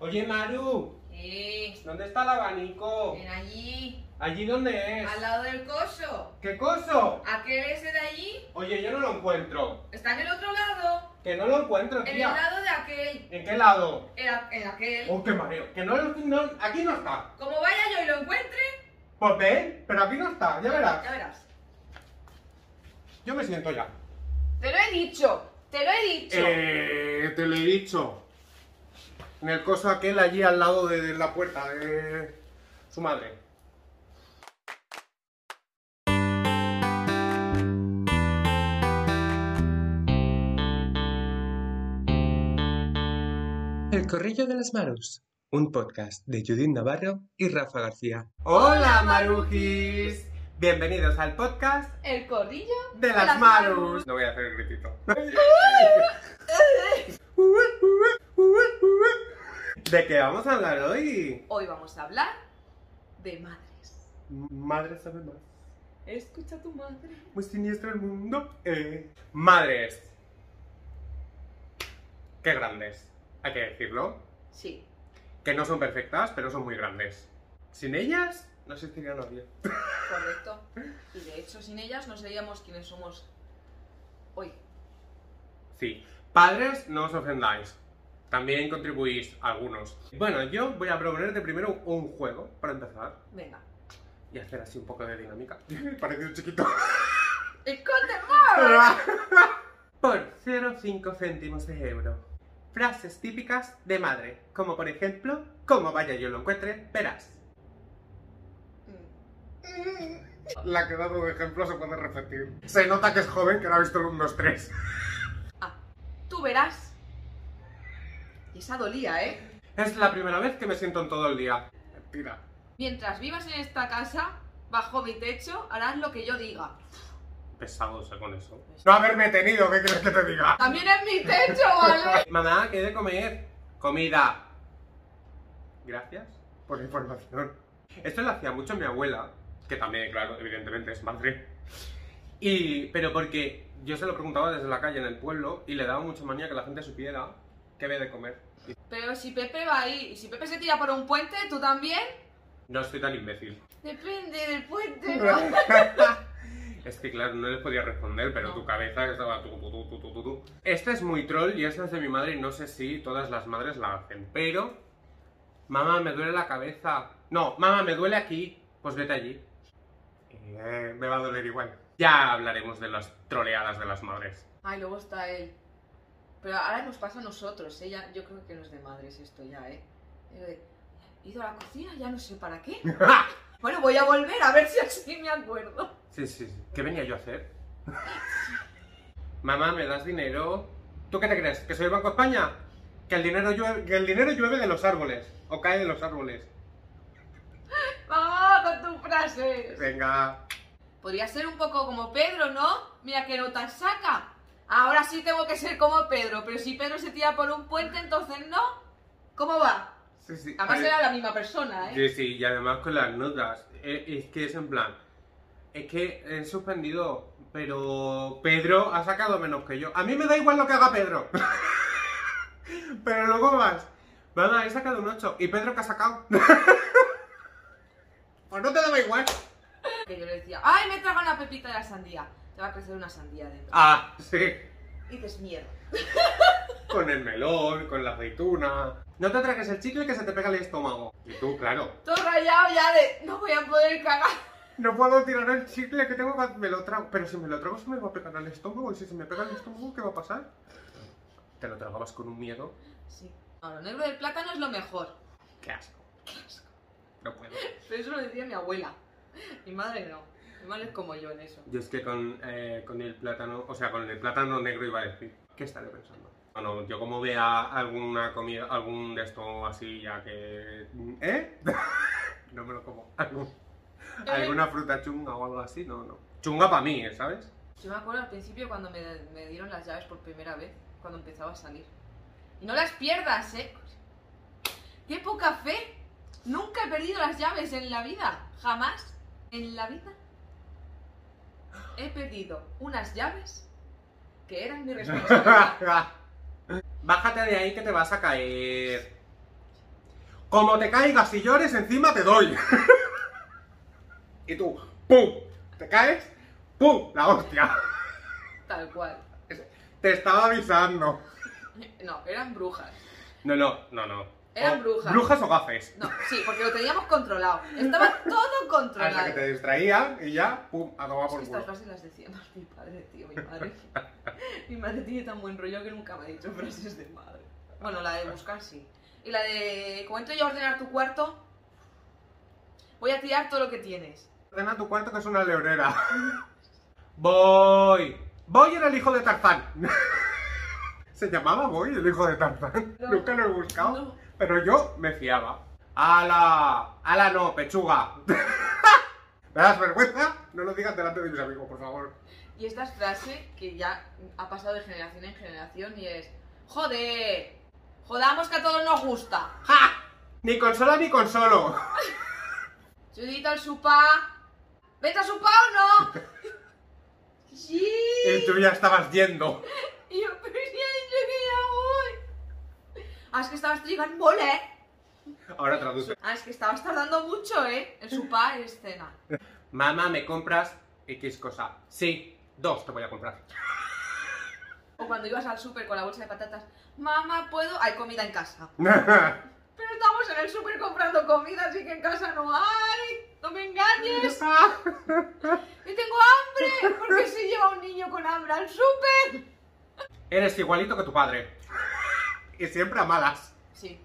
Oye, Maru, ¿dónde está el abanico? ven allí, ¿Allí dónde es? al lado del coso. ¿Qué coso? ¿Aquel ese de allí? Oye, yo no lo encuentro. Está en el otro lado. Que no lo encuentro, En el lado de aquel. ¿En qué lado? En, en aquel. Oh, qué mareo. Que no, lo- no- aquí no está. Como vaya yo y lo encuentre, Pues ven, pero aquí no está, ya verás. ya verás. Yo me siento ya. Te lo he dicho, te lo he dicho. Eh, te lo he dicho. En el coso aquel allí al lado de la puerta de su madre. El Corrillo de las Marus, un podcast de Judith Navarro y Rafa García. ¡Hola, Marujis! Bienvenidos al podcast El corrillo de las Marus. No voy a hacer el gritito. ¿De qué vamos a hablar hoy? Hoy vamos a hablar de madres. Madre sabe más. Escucha a tu madre. Muy siniestro el mundo. Eh. Madres. Qué grandes. Hay que decirlo. Sí. Que no son perfectas, pero son muy grandes. Sin ellas, no existiría nadie. Correcto. Y de hecho, sin ellas no seríamos quienes somos hoy. Sí. Padres, no os ofendáis. También contribuís algunos. Bueno, yo voy a proponerte primero un juego para empezar. Venga. Y hacer así un poco de dinámica. Parece un chiquito. Por 0,5 céntimos de euro. Frases típicas de madre, como por ejemplo, como vaya yo lo encuentre, verás. La que he dado de ejemplo se puede repetir. Se nota que es joven, que no ha visto el 1, 2, 3. Ah, tú verás. Y esa dolía, ¿eh? Es la primera vez que me siento en todo el día. Mentira. Mientras vivas en esta casa, bajo mi techo, harás lo que yo diga. Pesado sé con eso. No haberme tenido, ¿qué quieres que te diga? También es mi techo, ¿vale? Mamá, ¿qué he de comer? Comida. Gracias por la información. Esto lo hacía mucho mi abuela, que también, claro, evidentemente es madre. Y, pero porque yo se lo preguntaba desde la calle en el pueblo y le daba mucha manía que la gente supiera qué había de comer. Pero si Pepe va ahí, y si Pepe se tira por un puente, ¿tú también? no estoy tan imbécil. Depende del puente, ¿no? Es que claro, no les podía responder, pero No. tu cabeza estaba tu, tu, tu, tu. Este es muy troll y este es de mi madre y no sé si todas las madres la hacen, pero... Mamá, me duele la cabeza. No, mamá, me duele aquí. Pues vete allí. Eh, me va a doler igual. Ya hablaremos de las troleadas de las madres. Ay, luego está él. Pero ahora nos pasa a nosotros, ¿eh? Ya- yo creo que no es de madres esto ya, ¿eh? He ido a la cocina, ya no sé para qué. Bueno, voy a volver a ver si así me acuerdo. Sí, sí, sí. ¿Qué venía yo a hacer? Mamá, ¿me das dinero? ¿Tú qué te crees? ¿Que soy el Banco de España? Que el dinero llueve, que el dinero llueve de los árboles. O cae de los árboles. ¡Vamos con tus frases! Venga. Podría ser un poco como Pedro, ¿no? Mira qué notas saca. Ahora sí tengo que ser como Pedro, pero si Pedro se tira por un puente, entonces no. ¿Cómo va? Sí, sí. Además era la misma persona, ¿eh? Sí, sí, y además con las notas. Eh, Es, que es en plan. Es que he suspendido, pero Pedro ha sacado menos que yo. A mí me da igual lo que haga Pedro. pero luego vas. Mamá, he sacado un 8. ¿Y Pedro qué ha sacado? pues no te daba igual. Que yo le decía, ¡ay, me traga una pepita de la sandía! Te va a crecer una sandía dentro. Ah, sí. Y dices, mierda. Con el melón, con la aceituna. No te traques el chicle que se te pega el estómago. Y tú, claro. Todo rayado ya de, no voy a poder cagar. No puedo tirar el chicle que tengo me lo trago. Pero si me lo trago se me va a pegar al estómago. Y si se me pega el estómago, ¿qué va a pasar? Te lo tragabas con un miedo. Sí. No, lo negro del plátano es lo mejor. Qué asco. No puedo. Pero eso lo decía mi abuela. Mi madre no. Es como yo en eso. Yo es que con, eh, con el plátano, o sea, con el plátano negro iba a decir. ¿Qué estaré pensando? Bueno, yo como vea alguna comida, algún de esto así ya que... ¿Eh? no me lo como. Algún- alguna fruta chunga o algo así, no, no. Chunga para mí, ¿eh? ¿sabes? Yo me acuerdo al principio cuando me, me dieron las llaves por primera vez, cuando empezaba a salir. Y no las pierdas, ¿eh? ¡Qué poca fe! Nunca he perdido las llaves en la vida. Jamás. En la vida. He perdido unas llaves que eran mi responsabilidad. Bájate de ahí que te vas a caer. Como te caigas y llores, encima te doy. y tú, ¡pum! Te caes, ¡pum! La hostia. Tal cual. Te estaba avisando. No, eran brujas. No, no, no, no. Eran brujas. ¿Brujas o gafes? No, sí, porque lo teníamos controlado. Estaba todo Hasta controlado. que te distraía y ya, ¡pum! A tomar Es por que estas culo. frases las decía más mi padre, tío, mi madre. mi madre tiene tan buen rollo que nunca me ha dicho frases de madre. Bueno, la de buscar sí. Y la de, como entro yo a ordenar tu cuarto, voy a tirar todo lo que tienes. Ordena tu cuarto que es una leonera. Voy. Voy era el hijo de Tarzán. Se llamaba Boy, el hijo de Tarzán. No. Nunca lo he buscado. No. Pero yo me fiaba. ¡Ala! ¡Ala no, pechuga! ¿Me das vergüenza? No lo digas delante de mis amigos, por favor. Y esta es frase que ya ha pasado de generación en generación y es, joder, jodamos que a todos nos gusta. ¡Ja! Ni consola ni consolo. Judith al supa. ¿Vete a supa o no? sí. Y tú ya estabas yendo. Y yo, pero si ha dicho que ya voy. Ah, es que estabas trigando mole. Ahora traduce. Ah, es que estabas tardando mucho, ¿eh? El supa y escena. Mamá, ¿me compras X cosa? Sí, dos te voy a comprar. O cuando ibas al súper con la bolsa de patatas. Mamá, ¿puedo? Hay comida en casa. Pero estamos en el súper comprando comida, así que en casa no hay. No me engañes. Y tengo hambre. Porque se lleva un niño con hambre al súper. Eres igualito que tu padre. Y siempre a malas. Sí.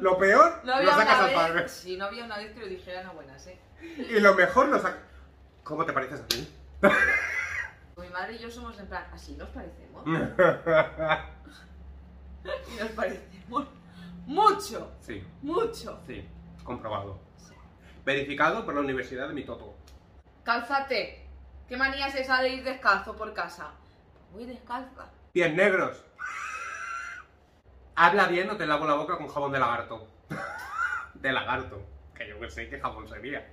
Lo peor, No lo sacas al padre. Sí, no había una vez que lo dijeran a buenas, ¿eh? Y lo mejor lo sacas. ¿Cómo te pareces a ti? Mi madre y yo somos en plan, así nos parecemos. Y nos parecemos mucho, sí, mucho. sí, comprobado. Verificado por la Universidad de Mitoto. Cálzate. ¿Qué manía es esa de ir descalzo por casa? Voy descalza. Pies negros. Habla bien o te lavo la boca con jabón de lagarto. De lagarto. Que yo que sé qué jabón sería.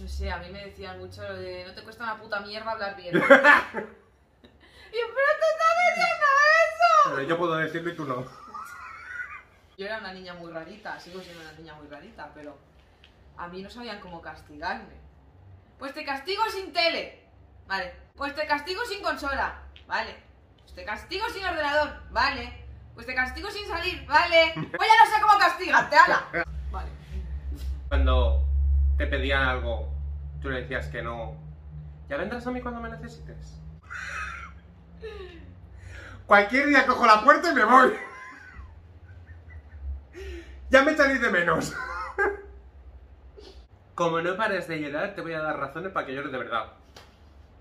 No sé, a mí me decían mucho lo de no te cuesta una puta mierda hablar bien. y yo, pero tú estás diciendo eso. Pero yo puedo decirlo y tú no. Yo era una niña muy rarita, sigo siendo una niña muy rarita, pero a mí no sabían cómo castigarme. Pues te castigo sin tele. Vale. Pues te castigo sin consola. Vale. Pues te castigo sin ordenador. Vale. Pues te castigo sin salir. Vale. Pues ya no sé cómo castigarte, ala. Vale. Cuando te pedían algo, tú le decías que no. Ya vendrás a mí cuando me necesites. Cualquier día cojo la puerta y me voy. Ya me echaréis de menos. Como no pares de llorar, te voy a dar razones para que llores de verdad.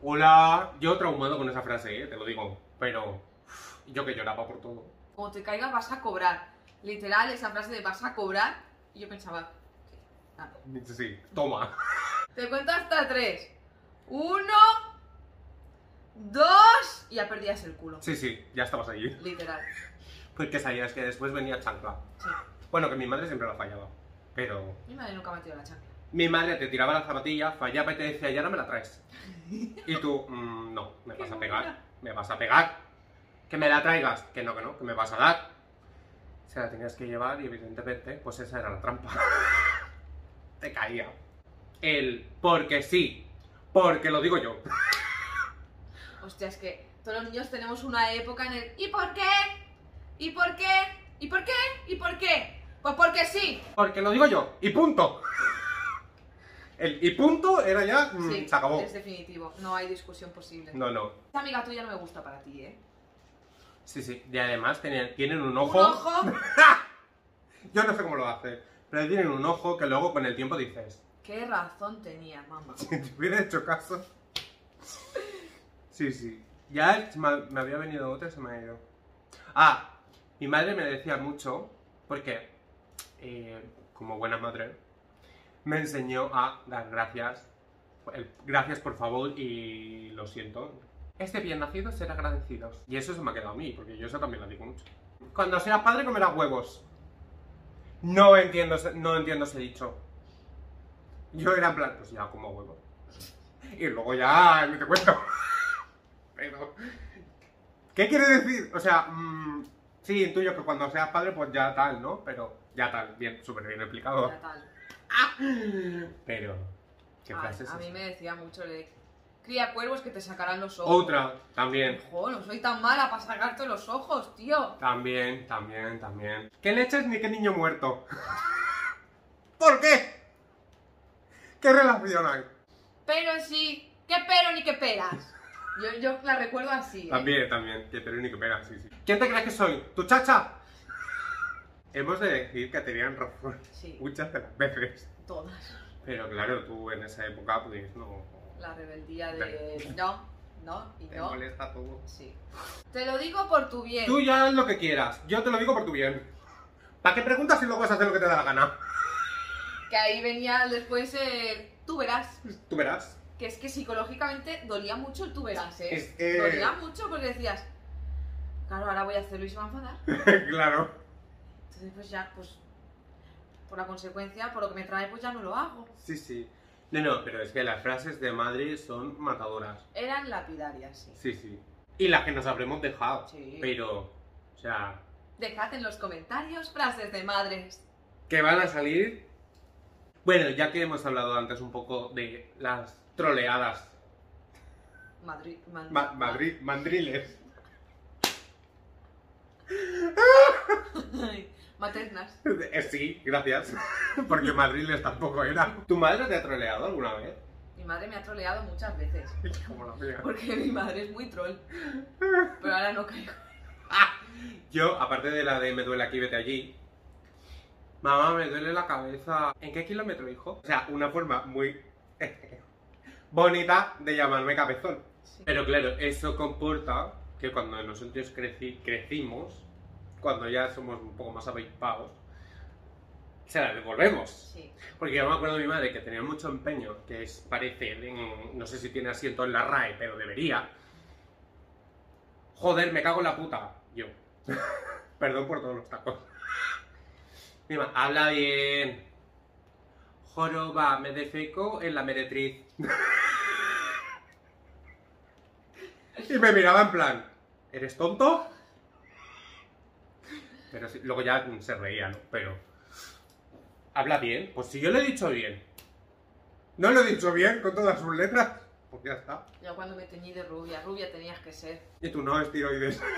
Hola, yo traumado con esa frase, ¿eh? te lo digo. Pero yo que lloraba por todo. Como te caigas vas a cobrar. Literal, esa frase de vas a cobrar. Y yo pensaba, ¿qué? Nada. Sí, sí, toma. Te cuento hasta tres. Uno, dos, y ya perdías el culo. Sí, sí, ya estabas allí. Literal. Porque sabías que después venía chancla. Sí. Bueno, que mi madre siempre la fallaba. Pero Mi madre nunca me ha tirado la chancla. mi madre te tiraba la zapatilla, fallaba y te decía, ya no me la traes. Y tú, "Mm, no, me vas a pegar, me vas a pegar. Que me la traigas, que no, que no, que me vas a dar. Se la tenías que llevar y evidentemente, pues esa era la trampa. te caía. El porque sí, porque lo digo yo. Hostia, es que todos los niños tenemos una época en el ¿y por qué? ¿Y por qué? ¿Y por qué? ¿Y por qué? Pues porque sí. Porque lo digo yo, y punto. El y punto era ya, mm, se acabó. es definitivo. No hay discusión posible. No, no. Esta amiga tuya no me gusta para ti, ¿eh? Sí, sí. Y además tienen, tienen un Un ojo. ojo. Yo no sé cómo lo hace. Pero tienen un ojo que luego con el tiempo dices. Qué razón tenía, mamá. Si te hubiera hecho caso. Sí, sí. Ya me, había venido otra y se me ha ido. Ah, mi madre me decía mucho, porque eh, como buena madre, me enseñó a dar gracias. gracias por favor y lo siento. Este bien nacido ser agradecidos. Y eso se me ha quedado a mí, porque yo eso también lo digo mucho. Cuando seas padre comerás huevos. No entiendo, ese- no entiendo ese dicho. Yo era en plan, pues ya como huevo. Y luego ya ni te cuento. Pero. ¿Qué quiere decir? O sea, mm, Sí, intuyo que cuando seas padre, pues ya tal, ¿no? Pero ya tal, bien, súper bien explicado. Ya tal. Pero, ¿qué frase es a mí me decía mucho de cría cuervos que te sacarán los ojos. Otra, también. Ojo, no soy tan mala para sacarte los ojos, tío. También, también, también. ¿Qué leches ni qué niño muerto? ¿Por qué? ¿Qué relación hay? Pero sí, qué pero ni qué peras. Yo, yo la recuerdo así. ¿eh? También, también. Que pero ni que pega, sí, sí. ¿Quién te crees que soy? ¿Tu chacha? Hemos de decir que tenían razón Sí, muchas de las veces. todas. Pero claro, tú en esa época, pues no. La rebeldía de no, no y Te no. molesta todo. Sí. Te lo digo por tu bien. Tú ya haz lo que quieras. Yo te lo digo por tu bien. ¿Para qué preguntas si luego vas a hacer lo que te da la gana? Que ahí venía después el tú verás. Tú verás. Que es que psicológicamente dolía mucho el tú verás, ¿eh? Es que- Dolía mucho porque decías, claro, ahora voy a hacerlo y se va a enfadar. claro. Entonces, pues ya, pues, por la consecuencia, por lo que me trae, pues ya no lo hago. Sí, sí. No, no, pero es que las frases de Madrid son matadoras. Eran lapidarias, sí. Sí, sí. Y las que nos habremos dejado. Sí. Pero, o sea, Dejad en los comentarios frases de madres. que van a salir. Bueno, ya que hemos hablado antes un poco de las troleadas. Madrid, man- Ma- Madrid, mandriles. Maternas. Eh, sí, gracias. Porque madriles tampoco era. ¿Tu madre te ha troleado alguna vez? Mi madre me ha troleado muchas veces. Como la mía. Porque mi madre es muy troll. Pero ahora no caigo. Yo, aparte de la de me duele aquí, vete allí. Mamá, me duele la cabeza. ¿En qué kilómetro, hijo? O sea, una forma muy bonita de llamarme cabezón. Sí. Pero claro, eso comporta que cuando nosotros creci- crecimos, cuando ya somos un poco más avispados, se la devolvemos. Sí. Porque yo me acuerdo de mi madre que tenía mucho empeño, que es, parece, en- no sé si tiene asiento en la RAE, pero debería. Joder, me cago en la puta. Yo. Perdón por todos los tacos. Mi habla bien. Joroba, me defeco en la meretriz. y me miraba en plan, ¿eres tonto? Pero sí, luego ya se reía, ¿no? Pero... Habla bien. Pues si yo lo he dicho bien. No lo he dicho bien con todas sus letras. Pues ya está. Yo cuando me teñí de rubia, rubia tenías que ser. Y tú no, estiroides.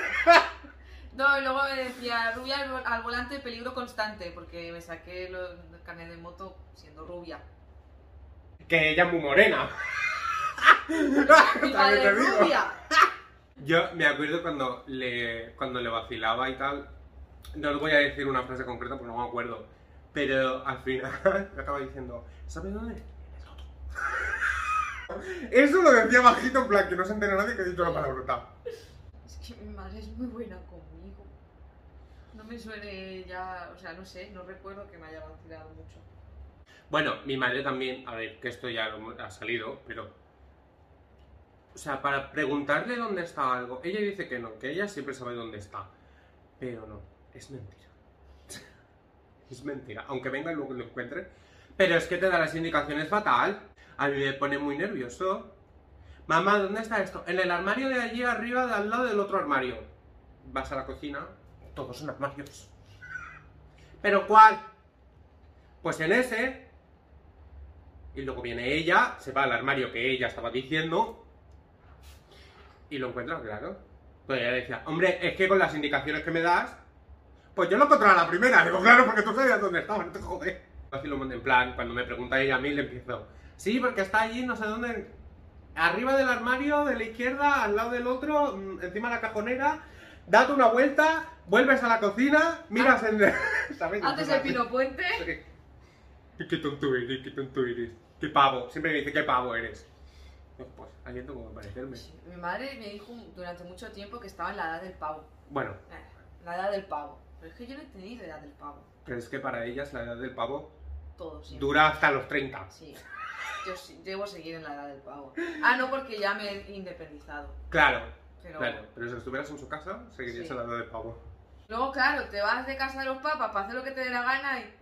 No, y luego me decía, rubia al, vo- al volante, peligro constante, porque me saqué el carnet de moto siendo rubia. que ella es muy morena. Mi También madre te es digo. rubia. Yo me acuerdo cuando le, cuando le vacilaba y tal. No os voy a decir una frase concreta porque no me acuerdo. Pero al final me acaba diciendo, ¿sabes dónde? En el loto". Eso lo decía bajito, en plan que no se entera nadie que he dicho la palabrota. Es que mi madre es muy buena conmigo. No me suele ya, o sea, no sé, no recuerdo que me haya vacilado mucho. Bueno, mi madre también, a ver, que esto ya lo ha salido, pero. O sea, para preguntarle dónde está algo, ella dice que no, que ella siempre sabe dónde está. Pero no, es mentira. es mentira, aunque venga y luego lo encuentre. Pero es que te da las indicaciones fatal. A mí me pone muy nervioso. Mamá, ¿dónde está esto? En el armario de allí arriba, de al lado del otro armario. Vas a la cocina, todos son armarios. ¿Pero cuál? Pues en ese. Y luego viene ella, se va al armario que ella estaba diciendo. Y lo encuentra, claro. Pues ella decía, hombre, es que con las indicaciones que me das, pues yo lo encontré a la primera. Digo, claro, porque tú sabías dónde estaba, no te jodes. Así lo en plan, cuando me pregunta ella a mí, le empiezo. Sí, porque está allí, no sé dónde. Arriba del armario, de la izquierda, al lado del otro, mm, encima de la cajonera. Date una vuelta, vuelves a la cocina, miras en. ¿Sabes? Antes del pino puente. Sí. Qué tonto eres, qué tonto eres. Qué pavo. Siempre me dice qué pavo eres. Pues ahí tengo que parecerme. Sí, Mi madre me dijo durante mucho tiempo que estaba en la edad del pavo. Bueno, Eh, la edad del pavo. Pero es que yo no he tenido edad del pavo. pero es que para ellas la edad del pavo Todo siempre. dura hasta los 30. Sí. Yo sí- debo seguir en la edad del pavo. Ah, no, porque ya me he independizado. Claro, Pero claro. Pero si estuvieras en su casa, seguirías Sí. en la edad del pavo. luego, claro, te vas de casa de los papas para hacer lo que te dé la gana y.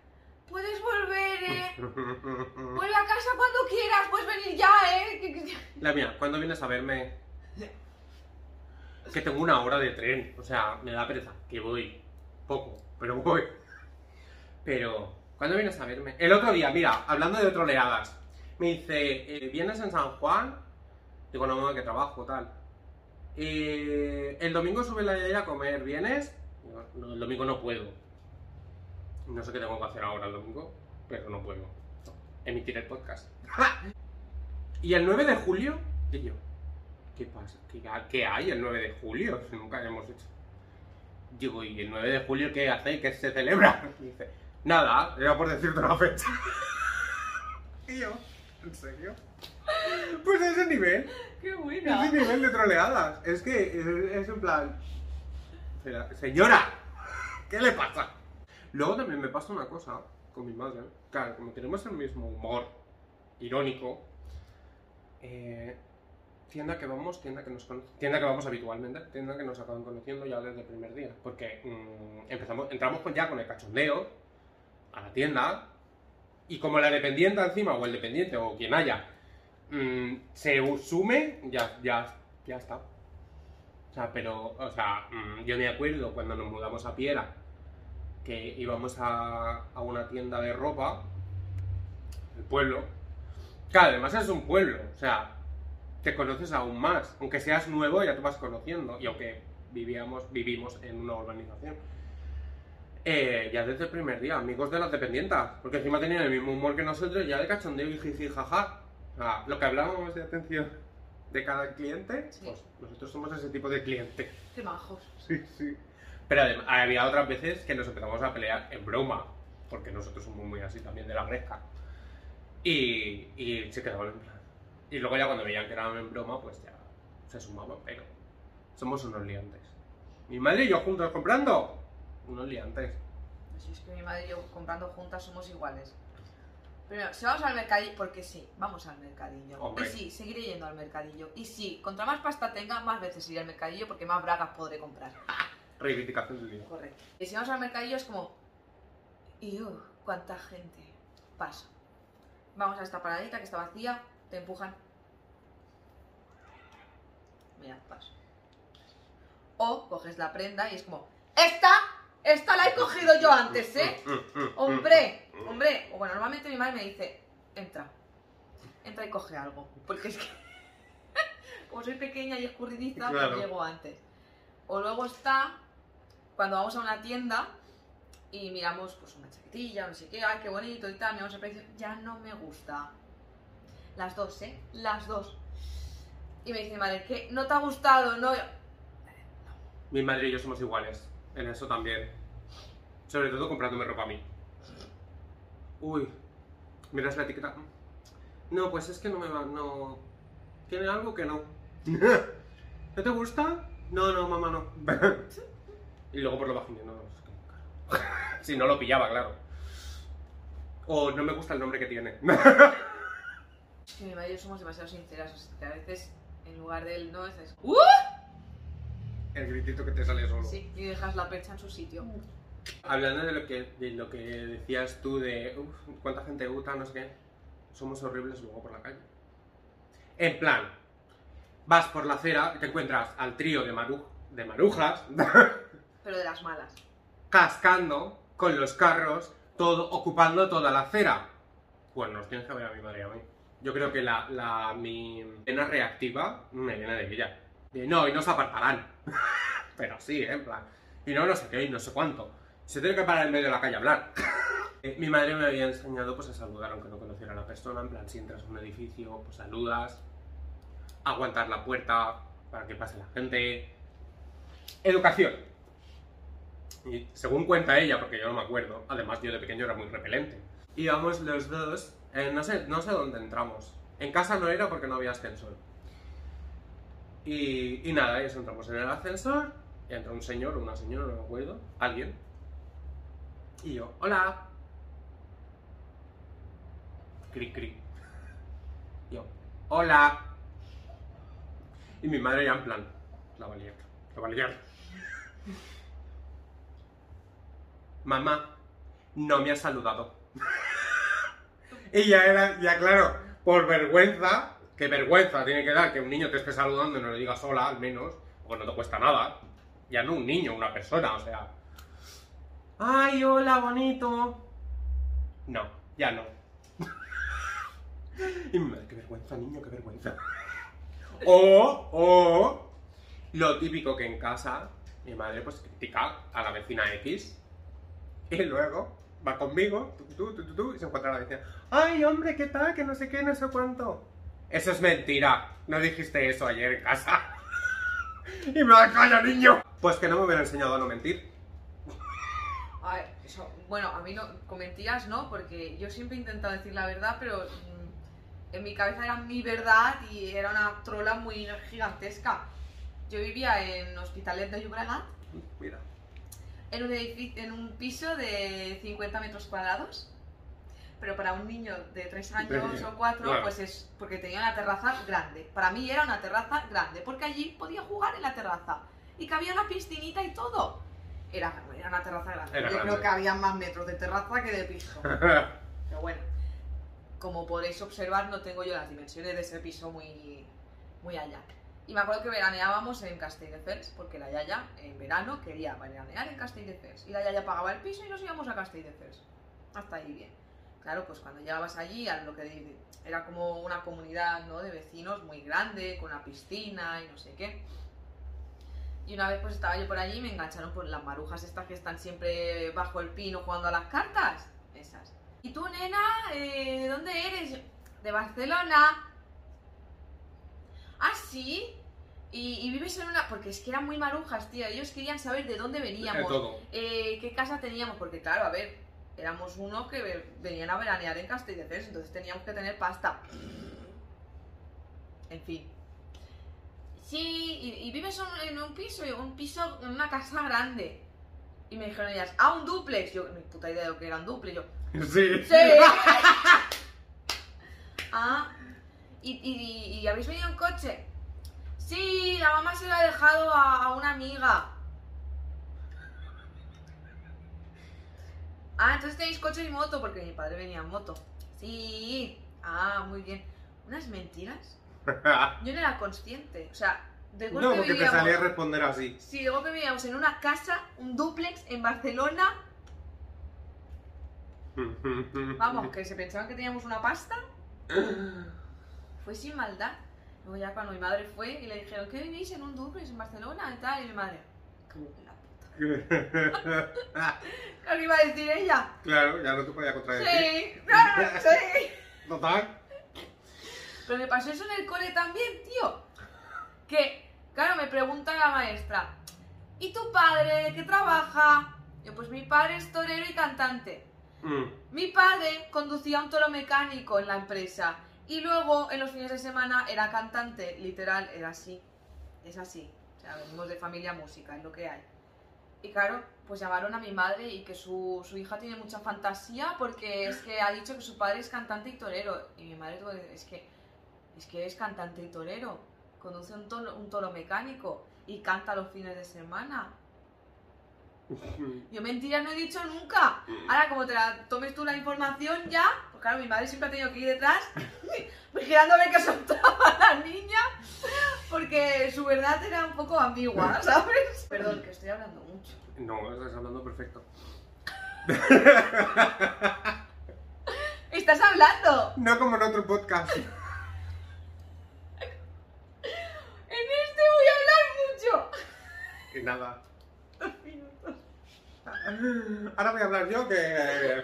Puedes volver, eh. Vuelve a casa cuando quieras, puedes venir ya, eh. La mía, ¿cuándo vienes a verme? que tengo una hora de tren. O sea, me da pereza. Que voy. Poco, pero voy. Pero, ¿cuándo vienes a verme? El otro día, mira, hablando de troleadas. Me dice, eh, ¿vienes en San Juan? Digo, no, no, que trabajo, tal. Eh, el domingo sube la Yaya a comer, ¿vienes? No, el domingo no puedo. No sé qué tengo que hacer ahora el domingo, pero no puedo. Emitir el podcast. y el 9 de julio, y yo, ¿qué pasa? ¿Qué, qué hay el 9 de julio? Si nunca hemos hecho. Digo, ¿y el 9 de julio qué hacéis? ¿Qué se celebra? Y dice, nada, era por decirte una fecha. y yo, ¿en serio? Pues ese nivel. ¡Qué buena! Ese nivel de troleadas. Es que es, es en plan. Señora, ¿qué le pasa? Luego también me pasa una cosa con mi madre. Claro, como tenemos el mismo humor irónico, eh, tienda que vamos, tienda que nos tienda que vamos habitualmente, tienda que nos acaban conociendo ya desde el primer día. Porque mm, empezamos, entramos ya con el cachondeo a la tienda y como la dependiente encima, o el dependiente, o quien haya, mm, se sume, ya, ya, ya está. O sea, pero, o sea, mm, yo me acuerdo cuando nos mudamos a Piera, que íbamos a, a una tienda de ropa, el pueblo. Claro, además es un pueblo, o sea, te conoces aún más. Aunque seas nuevo, ya te vas conociendo. Y aunque vivíamos, vivimos en una urbanización. Eh, ya desde el primer día, amigos de las dependientas. Porque encima tenían el mismo humor que nosotros, ya de cachondeo y jiji jaja. Sea, lo que hablábamos de atención de cada cliente, Sí. pues nosotros somos ese tipo de cliente. ¡Qué majos! Sí, sí. Pero adem- había otras veces que nos empezamos a pelear en broma, porque nosotros somos muy así también de la gresca. Y, y se quedaban en plan. Y luego ya cuando veían que eran en broma, pues ya se sumaban, pero somos unos liantes. Mi madre y yo juntos comprando, unos liantes. Si es que mi madre y yo comprando juntas somos iguales. Primero, si vamos al mercadillo, porque sí, vamos al mercadillo. Hombre. Y sí, seguiré yendo al mercadillo. Y sí, contra más pasta tenga, más veces iré al mercadillo porque más bragas podré comprar. Reivindicación del día. Correcto. Y si vamos al mercadillo es como. ¡Y uh, cuánta gente! Paso. Vamos a esta paradita que está vacía, te empujan. Mira, paso. O coges la prenda y es como. ¡Esta! ¡Esta la he cogido yo antes, eh! ¡Hombre! ¡Hombre! O bueno, normalmente mi madre me dice: entra. Entra y coge algo. Porque es que. Como soy pequeña y escurridiza, Claro. pues llego antes. O luego está cuando vamos a una tienda y miramos pues una chaquetilla, no sé qué, ay, qué bonito y tal, miramos el precio, ya no me gusta. Las dos, ¿eh? Las dos. Y me dice mi madre, ¿qué? ¿No te ha gustado? No. Mi madre y yo somos iguales, en eso también. Sobre todo comprándome ropa a mí. Uy, miras la etiqueta. No, pues es que no me va, no. Tiene algo que no. ¿No te gusta? No, no, mamá, no. y luego por lo bajín, no, no, es que caro. si no lo pillaba, claro. O no me gusta el nombre que tiene. Que mi yo somos demasiado sinceras, o sea, que a veces en lugar de él no es ¡Uh! el gritito que te sale solo. Sí, y dejas la percha en su sitio. Hablando de lo que, de lo que decías tú de "Uf, cuánta gente gusta, no sé qué, somos horribles luego por la calle. En plan, vas por la acera y te encuentras al trío de, maru- de marujas Pero de las malas. cascando con los carros, todo ocupando toda la acera. Pues nos tienes que ver a mi madre y a mí. Yo creo que la, la- mi vena reactiva me viene de ella. De, no, y no se apartarán. Pero sí, ¿eh? en plan. Y no, no sé qué, y no sé cuánto. Se tiene que parar en medio de la calle a hablar. Eh, Mi madre me había enseñado pues, a saludar aunque no conociera a la persona. En plan, si entras a un edificio, pues saludas. Aguantar la puerta para que pase la gente. Educación. Según cuenta ella, porque yo no me acuerdo, además yo de pequeño era muy repelente. Íbamos los dos, eh, no, sé, no sé dónde entramos. En casa no era porque no había ascensor. Y, y nada, eso, entramos en el ascensor, y entra un señor o una señora, no me acuerdo, alguien. Y yo, hola. Cric, cric. Yo, hola. Y mi madre ya en plan, la va la va. Mamá, no me has saludado. y ya era, ya claro, por vergüenza, que vergüenza tiene que dar que un niño te esté saludando y no le digas hola al menos, pues no te cuesta nada. Ya no un niño, una persona, o sea. ¡Ay, hola, bonito! No, ya no. y mi madre, qué vergüenza, niño, qué vergüenza. O, o, lo típico que en casa, mi madre pues critica a la vecina X. Y luego va conmigo, tú, tú, tú, y se encuentra la vecina. ¡Ay, hombre, qué tal! Que no sé qué, no sé cuánto. Eso es mentira. No dijiste eso ayer en casa. y me va calla, niño. Pues que no me hubiera enseñado a no mentir. A ver, eso, bueno, a mí no, con mentiras no, porque yo siempre he intentado decir la verdad, pero mm, en mi cabeza era mi verdad y era una trola muy gigantesca. Yo vivía en Hospitalet de Llobregat, Mira. En un, edifi- en un piso de 50 metros cuadrados, pero para un niño de 3 años Sí, o 4, claro. pues es porque tenía una terraza grande. Para mí era una terraza grande, porque allí podía jugar en la terraza y que había una piscinita y todo. Era, era una terraza grande. Era Yo grande. creo que había más metros de terraza que de piso. Pero bueno, como podéis observar, no tengo yo las dimensiones de ese piso muy, muy allá. Y me acuerdo que veraneábamos en Castelldefels, porque la Yaya en verano quería veranear en Castelldefels. Y la Yaya pagaba el piso y nos íbamos a Castelldefels. Hasta ahí bien. Claro, pues cuando llegabas allí, lo que era como una comunidad ¿no? de vecinos muy grande, con una piscina y no sé qué. Y una vez pues estaba yo por allí y me engancharon por las marujas estas que están siempre bajo el pino jugando a las cartas. Esas. ¿Y tú, nena? eh, ¿De dónde eres? De Barcelona. ¿Ah, sí? Y, y vives en una... Porque es que eran muy marujas, tío. Ellos querían saber de dónde De veníamos. todo. eh, qué casa teníamos. Porque claro, a ver, éramos unos que ve- venían a veranear en Castelldefels, entonces teníamos que tener pasta. En fin. Sí, y, y vives un- en un piso, un piso, en una casa grande. Y me dijeron ellas, ah, un duplex. Yo, ni puta idea de lo que era un duplex. Yo, Sí. Sí. ah, ¿y, y, y habéis venido en coche? Sí, la mamá se lo ha dejado a, a una amiga. Ah, entonces tenéis coche y moto, porque mi padre venía en moto. Sí. Ah, muy bien. ¿Unas mentiras? Yo no era consciente. O sea, de golpe no, porque te vivíamos... salía a responder así. Sí, de golpe vivíamos en una casa, un duplex en Barcelona. Vamos, que se pensaban que teníamos una pasta. Fue sin maldad. Luego ya cuando mi madre fue y le dijeron, ¿qué vivís en un duplex en Barcelona? Y tal, y mi madre, "Cago en la puta. ¿Qué iba a decir ella? claro, ya no te podía contradecir. Sí, claro, sí. Total. Pero me pasó eso en el cole también, tío. Que, claro, me pregunta la maestra, ¿y tu padre de qué trabaja? Yo, pues mi padre es torero y cantante. Mm. Mi padre conducía un toro mecánico en la empresa y luego en los fines de semana era cantante, literal, era así. Es así. O sea, venimos de familia música, es lo que hay. Y claro, pues llamaron a mi madre y que su, su hija tiene mucha fantasía porque es que ha dicho que su padre es cantante y torero. Y mi madre tuvo que- es que es que es cantante y torero. Conduce un toro, un toro mecánico y canta los fines de semana. Yo mentiras no he dicho nunca. Ahora, como te la tomes tú la información ya, pues claro, mi madre siempre ha tenido que ir detrás, vigilando a ver que soltaba la niña, porque su verdad era un poco ambigua, ¿sabes? Perdón, que estoy hablando mucho. No, estás hablando perfecto. ¡Estás hablando! No como en otro podcast. En este voy a hablar mucho. Y nada. Dos minutos. Ahora voy a hablar yo que.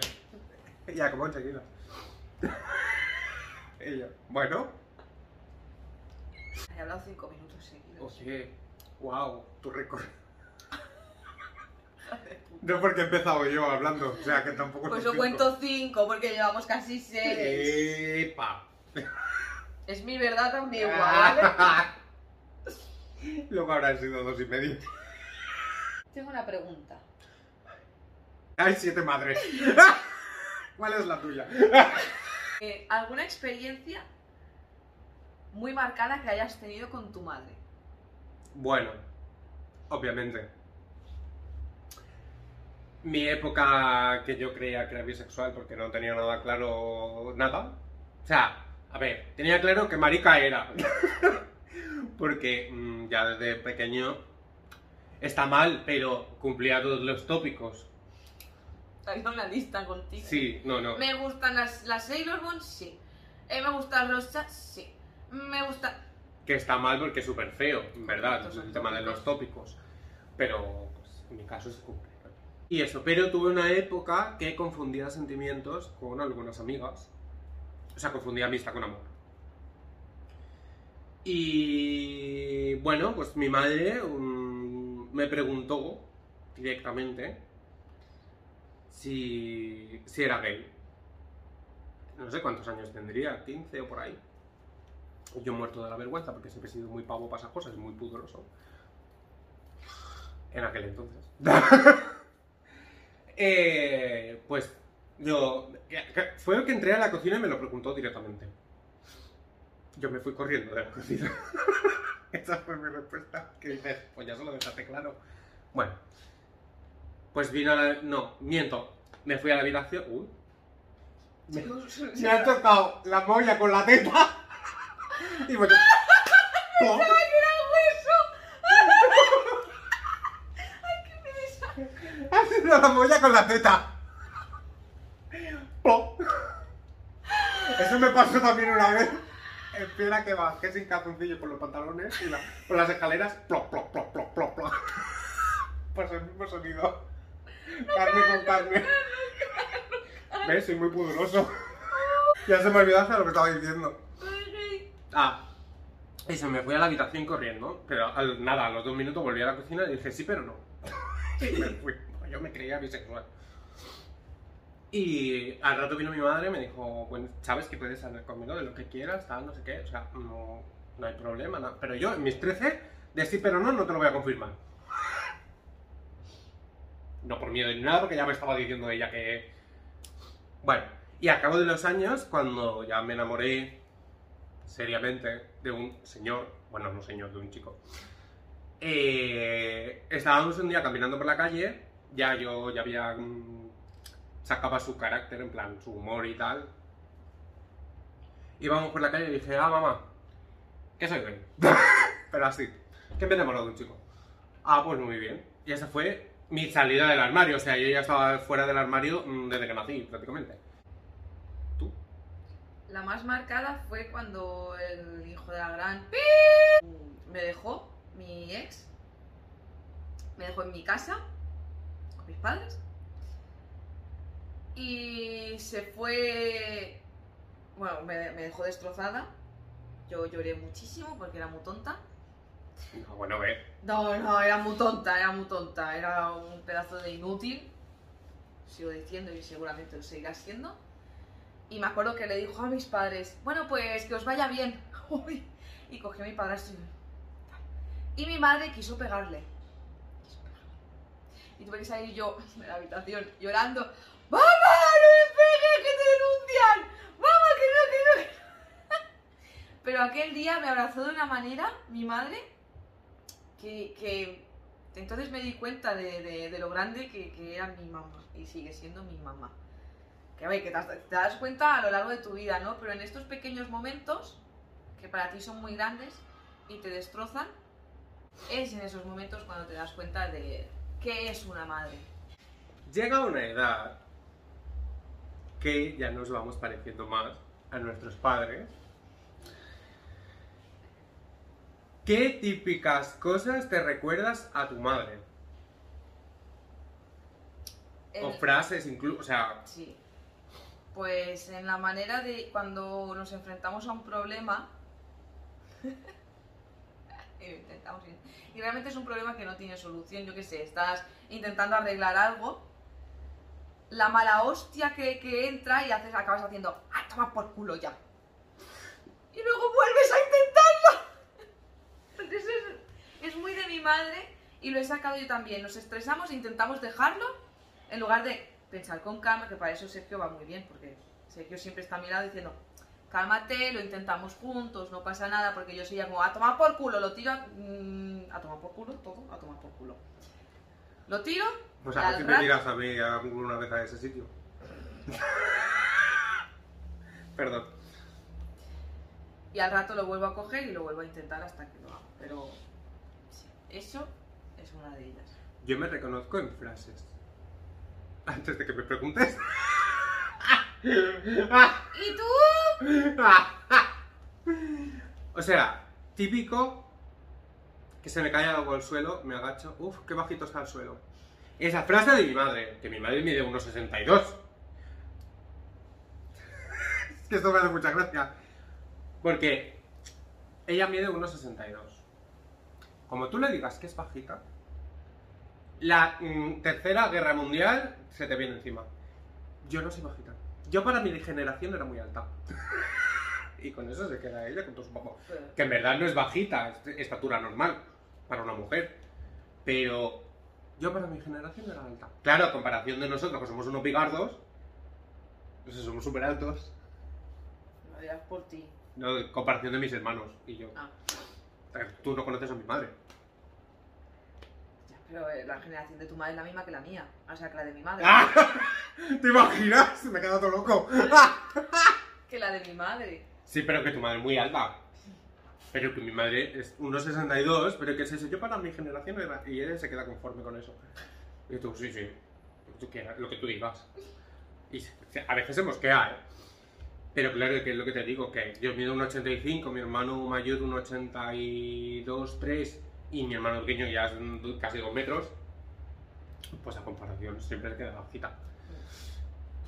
Ya, como enseguida. Bueno. He hablado cinco minutos seguidos. Oye, wow, tu récord. No porque he empezado yo hablando, o sea que tampoco. Pues lo yo cuento cinco porque llevamos casi seis. Epa. Es mi verdad ambigua, ¿vale? Luego habrán sido dos y medio. Tengo una pregunta. Hay siete madres. ¿Cuál es la tuya? Eh, ¿Alguna experiencia muy marcada que hayas tenido con tu madre? Bueno, obviamente. Mi época que yo creía que era bisexual porque no tenía nada claro, nada. O sea, a ver, tenía claro que marica era. porque mm, ya desde pequeño está mal, pero cumplía todos los tópicos. Había una lista contigo. Sí, no, no. Me gustan las, las Sailor Moon, sí. Eh, me gustan los chats, sí. Me gusta. Que está mal porque es súper feo, en verdad, son el tema de los tópicos. Pero pues, en mi caso se cumple. Y eso, pero tuve una época que confundía sentimientos con algunas amigas. O sea, confundía amistad con amor. Y bueno, pues mi madre mm, me preguntó directamente si, si era gay. No sé cuántos años tendría, 15 o por ahí. Yo muerto de la vergüenza porque siempre he sido muy pavo para esas cosas, muy pudoroso. En aquel entonces. Eh, pues yo. Fue el que entré a la cocina y me lo preguntó directamente. Yo me fui corriendo de la cocina. Esa fue mi respuesta. Que dices, pues ya se lo dejaste claro. Bueno. Pues vino a la. No, miento. Me fui a la habitación. Uy. Me, me ha tocado la molla con la teta. Y bueno. ¡pum! Ha sido la molla con la teta. ¡Pum! Eso me pasó también una vez. Espera que bajé sin calzoncillo por los pantalones y la- por las escaleras. ¡Plop, plop, plop, plop, plop, plop! Pues el mismo sonido. Carne con carne. ¿Ves? Soy muy pudoroso. Ya se me olvidó hasta lo que estaba diciendo. Ah, eso, me fui a la habitación corriendo, pero al- nada, a los dos minutos volví a la cocina y dije sí, pero no. Y me fui, yo me creía bisexual. Y al rato vino mi madre y me dijo, bueno, sabes que puedes hablar conmigo de lo que quieras, tal, no sé qué, o sea, no, no hay problema, nada. Pero yo, en mis 13, de sí, pero no, no te lo voy a confirmar. No por miedo ni nada, porque ya me estaba diciendo ella que... Bueno, y a cabo de los años, cuando ya me enamoré seriamente de un señor, bueno, no señor, de un chico, eh, estábamos un día caminando por la calle, ya yo ya había mm, sacaba su carácter, en plan, su humor y tal. Íbamos por la calle y dije, ah, mamá, que soy gay. Pero así, que me he enamorado de un chico. Ah, pues muy bien. Y esa fue mi salida del armario, o sea, yo ya estaba fuera del armario mm, desde que nací, prácticamente. ¿Tú? La más marcada fue cuando el hijo de la gran pi me dejó, mi ex, me dejó en mi casa con mis padres y se fue, bueno, me, me dejó destrozada. Yo lloré muchísimo porque era muy tonta. No, bueno, ve. No, no, era muy tonta, era muy tonta, era un pedazo de inútil. Sigo diciendo y seguramente lo seguirá siendo. Y me acuerdo que le dijo a mis padres, bueno, pues que os vaya bien. Y cogió a mi padrastro y... y mi madre quiso pegarle. Quiso pegarle. Y tuve que salir yo de la habitación llorando. ¡Mamá, no me pegues, que te denuncian! ¡Mamá, que no! que no". Pero aquel día me abrazó de una manera, mi madre, que, entonces me di cuenta de, de- lo grande que, que era mi mamá y sigue siendo mi mamá. Que a que te, te das cuenta a lo largo de tu vida, ¿no? Pero en estos pequeños momentos, que para ti son muy grandes y te destrozan, es en esos momentos cuando te das cuenta de qué es una madre. Llega una edad que ya nos vamos pareciendo más a nuestros padres. ¿Qué típicas cosas te recuerdas a tu madre? O frases incluso, o sea, Sí. Pues en la manera de cuando nos enfrentamos a un problema. y intentamos ir- y realmente es un problema que no tiene solución, yo qué sé, estás intentando arreglar algo. La mala hostia que, que entra y haces, acabas haciendo, ¡ah, toma por culo ya! Y luego vuelves a intentarlo. Es, muy de mi madre y lo he sacado yo también. Nos estresamos e intentamos dejarlo en lugar de pensar con calma, que para eso Sergio va muy bien, porque Sergio siempre está a mi lado diciendo, cálmate, lo intentamos juntos, no pasa nada, porque yo soy ya como, a tomar por culo, lo tiro, a, mm, a tomar por culo, todo, a tomar por culo. Lo tiro, o sea, si me tiras a mí alguna vez a ese sitio. Perdón. y al rato lo vuelvo a coger y lo vuelvo a intentar hasta que lo hago. Pero eso es una de ellas. Yo me reconozco en frases. Antes de que me preguntes. ¿Y tú? o sea, típico que se me cae algo al suelo, me agacho, uff, qué bajito está el suelo. Esa frase de mi madre, que mi madre mide 1,62. es que esto me hace mucha gracia. Porque ella mide 1,62. Como tú le digas que es bajita, la mm, tercera guerra mundial se te viene encima. Yo no soy bajita. Yo para mi generación era muy alta. y con eso se queda ella con todo su poco. Que en verdad no es bajita, es estatura normal para una mujer. Pero yo para mi generación era alta. Claro, a comparación de nosotros, que somos unos pigardos, pues somos súper altos. Lo dirás por ti. No, comparación de mis hermanos y yo. Ah, Tú no conoces a mi madre. pero eh, la generación de tu madre es la misma que la mía. O sea, que la de mi madre. ¡Ah! ¿Te imaginas? Me he quedado todo loco. Que la de mi madre. Sí, pero que tu madre es muy alta. Pero que mi madre es 1,62, pero que es eso. Yo para mi generación era... Y ella se queda conforme con eso. Y tú, sí, sí. Lo que tú quieras, lo que tú digas. Y a veces se mosquea, ¿eh? Pero claro, que es lo que te digo, que yo mido 1,85, mi hermano mayor 1,82, 3 y mi hermano pequeño ya es un- casi 2 metros. Pues a comparación siempre queda bajita.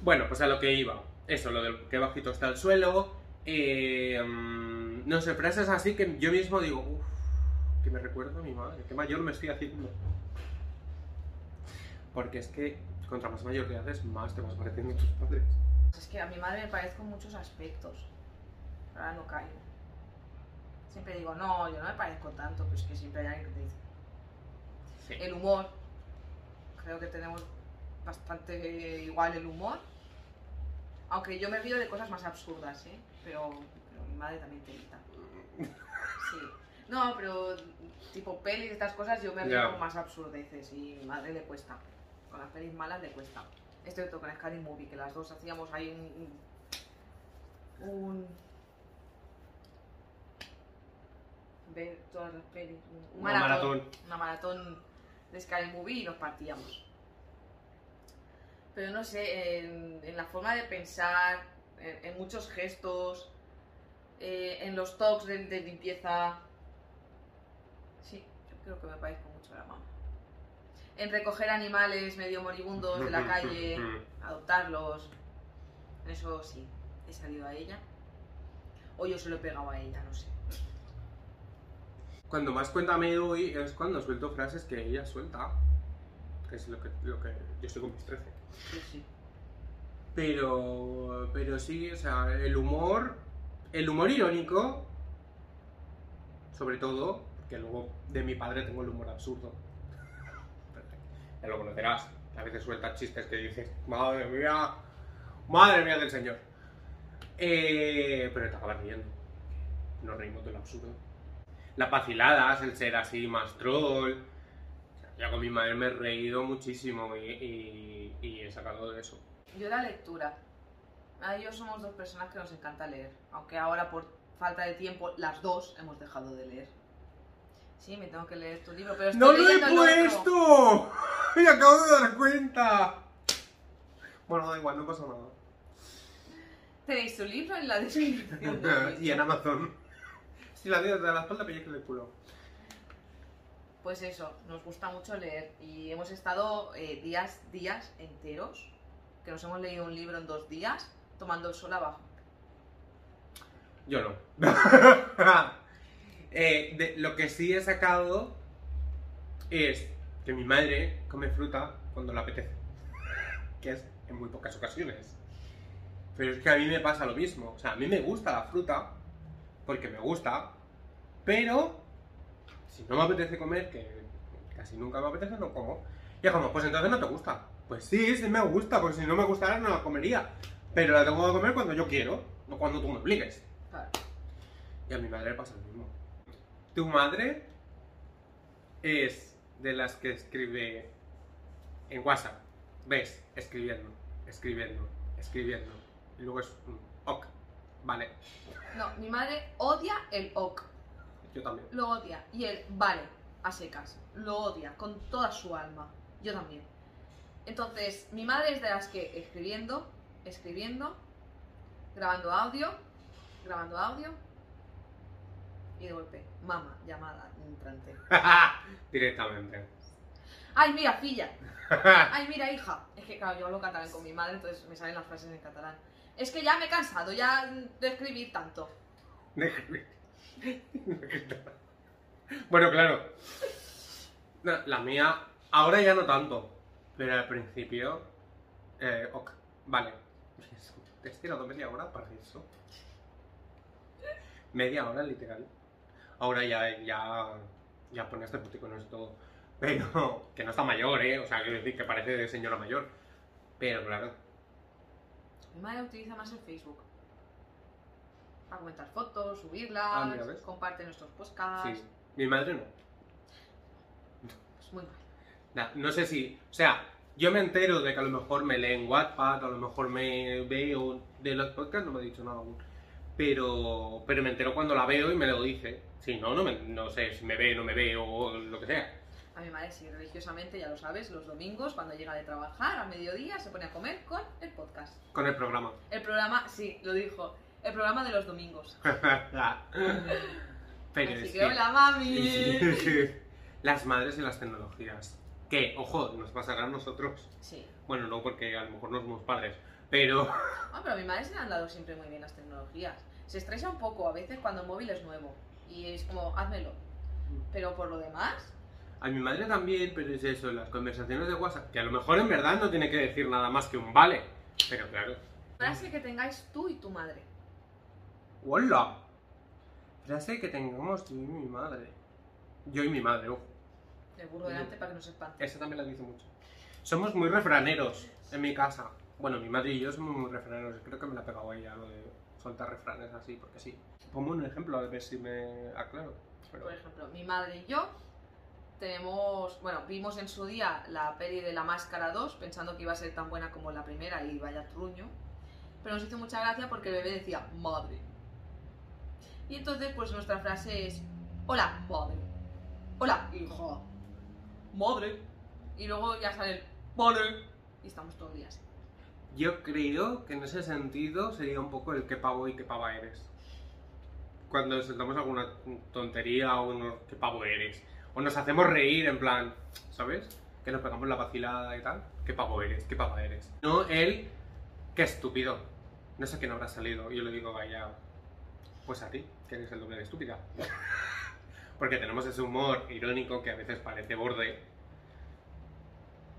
Bueno, pues a lo que iba. Eso, lo del que bajito está el suelo. eh, mm, no sé, frases así que yo mismo digo, uff, que me recuerdo a mi madre, qué mayor me estoy haciendo. Porque es que contra más mayor te haces, más te vas pareciendo a tus padres. Es que a mi madre me parezco en muchos aspectos. Ahora no caigo. Siempre digo, no, yo no me parezco tanto, pero es que siempre hay alguien que te dice. Sí. El humor. Creo que tenemos bastante igual el humor. Aunque yo me río de cosas más absurdas, ¿eh? Pero, pero mi madre también te grita. Sí. No, pero tipo pelis estas cosas yo me río Ya. con más absurdeces y mi madre le cuesta. Con las pelis malas le cuesta. Esto con Scary Movie, que las dos hacíamos ahí un... un ver todas las pelis. Un, un Una maratón. Una maratón de Scary Movie y nos partíamos. Pero no sé, en, en la forma de pensar, en, en muchos gestos, eh, en los talks de, de limpieza. Sí, yo creo que me parezco mucho a la mamá. En recoger animales medio moribundos de la calle, adoptarlos. Eso sí, he salido a ella. O yo se lo he pegado a ella, no sé. Cuando más cuenta me doy es cuando suelto frases que ella suelta. Que es lo que, lo que yo estoy con mis 13. Sí, sí. Pero, pero sí, o sea, el humor, el humor irónico, sobre todo, que luego de mi padre tengo el humor absurdo. Ya lo conocerás, a veces suelta chistes que dices, madre mía, madre mía del señor. Eh, pero te acabas riendo. Nos reímos del absurdo. Las vaciladas, el ser así más troll. O sea, Ya con mi madre me he reído muchísimo y, y- y he sacado de eso. Yo la lectura. A yo somos dos personas que nos encanta leer. Aunque ahora por falta de tiempo, las dos hemos dejado de leer. Sí, me tengo que leer tu libro, pero estoy ¡No lo he puesto! ¡Me acabo de dar cuenta! Bueno, da igual, no pasa nada. Tenéis tu libro en la descripción. del y en Amazon. Si la tienes de la espalda, pellizca el culo. Pues eso, nos gusta mucho leer y hemos estado eh, días, días enteros, que nos hemos leído un libro en dos días, tomando el sol abajo. Yo no. Eh, de- lo que sí he sacado es que mi madre come fruta cuando le apetece. Que es en muy pocas ocasiones. Pero es que a mí me pasa lo mismo. O sea, a mí me gusta la fruta porque me gusta, pero si no me apetece comer, que casi nunca me apetece, no como. Y es como, pues entonces no te gusta. Pues sí, sí me gusta, porque si no me gustara no la comería. Pero la tengo que comer cuando yo quiero, no cuando tú me obligues. Y a mi madre le pasa lo mismo. Tu madre es de las que escribe en WhatsApp. Ves, escribiendo, escribiendo, escribiendo. Y luego es un ok. Vale, No, mi madre odia el ok. yo también. Lo odia. Y el vale, a secas. Lo odia con toda su alma. Yo también. Entonces, mi madre es de las que escribiendo, escribiendo, grabando audio, grabando audio. Y de golpe, mamá, llamada entrante. Directamente. Ay, mira, filla. Ay, mira, hija. Es que, claro, yo hablo catalán con mi madre, entonces me salen las frases en catalán. Es que ya me he cansado ya de escribir tanto. bueno, claro. La mía, ahora ya no tanto. Pero al principio. Eh, ok, vale. Te he estirado media hora para eso. Media hora, literal. Ahora ya, ya, ya pone este puticón y todo. Pero, que no está mayor, ¿eh? O sea, quiero decir que parece de señora mayor. Pero claro, Mi madre utiliza más el Facebook. Para comentar fotos, subirlas, Ah, comparte nuestros podcasts. sí. Mi madre no. Es muy mal. Nah, no sé si, o sea, yo me entero de que a lo mejor me lee en WhatsApp, a lo mejor me veo de los podcasts, no me ha dicho nada aún. Pero, pero me entero cuando la veo y me lo dice. Si no, no, me- no sé si me ve, no me ve o lo que sea. A mi madre sí, religiosamente, ya lo sabes, los domingos, cuando llega de trabajar, a mediodía, se pone a comer con el podcast. Con el programa. El programa, sí, lo dijo, el programa de los domingos. pero Así es que, que- hola, mami. Las madres y las tecnologías. Que, ojo, nos pasará a nosotros. Sí. Bueno, no porque a lo mejor no somos padres, pero... Ah, pero a mi madre se le han dado siempre muy bien las tecnologías. Se estresa un poco a veces cuando el móvil es nuevo. Y es como, házmelo. Pero por lo demás, A mi madre también, pero es eso, las conversaciones de WhatsApp, que a lo mejor en verdad no tiene que decir nada más que un vale. Pero claro. frase que tengáis tú y tu madre. ¡Hola! Frase que tengamos yo y mi madre. Yo y mi madre, ojo. Burro delante para que no se espante. Esa también la dice mucho. Somos muy refraneros en mi casa. Bueno, mi madre y yo somos muy refraneros. Creo que me la ha pegado ella lo de soltar refranes así, porque sí. Pongo un ejemplo a ver si me aclaro. Por ejemplo, mi madre y yo tenemos, bueno, vimos en su día la peli de La Máscara 2, pensando que iba a ser tan buena como la primera y vaya truño. Pero nos hizo mucha gracia porque el bebé decía, madre. Y entonces, pues nuestra frase es, hola, madre. Hola, hijo. Madre. Y luego ya sale el, madre. Y estamos todo el día así. Yo creo que en ese sentido sería un poco el que pavo y qué pava eres. Cuando soltamos alguna tontería o unos qué pavo eres. O nos hacemos reír en plan, ¿sabes? Que nos pegamos la vacilada y tal. ¿Qué pavo eres? ¿Qué pava eres? No el, qué estúpido. No sé quién habrá salido. Yo le digo vaya, pues a ti, que eres el doble de estúpida. Porque tenemos ese humor irónico que a veces parece borde.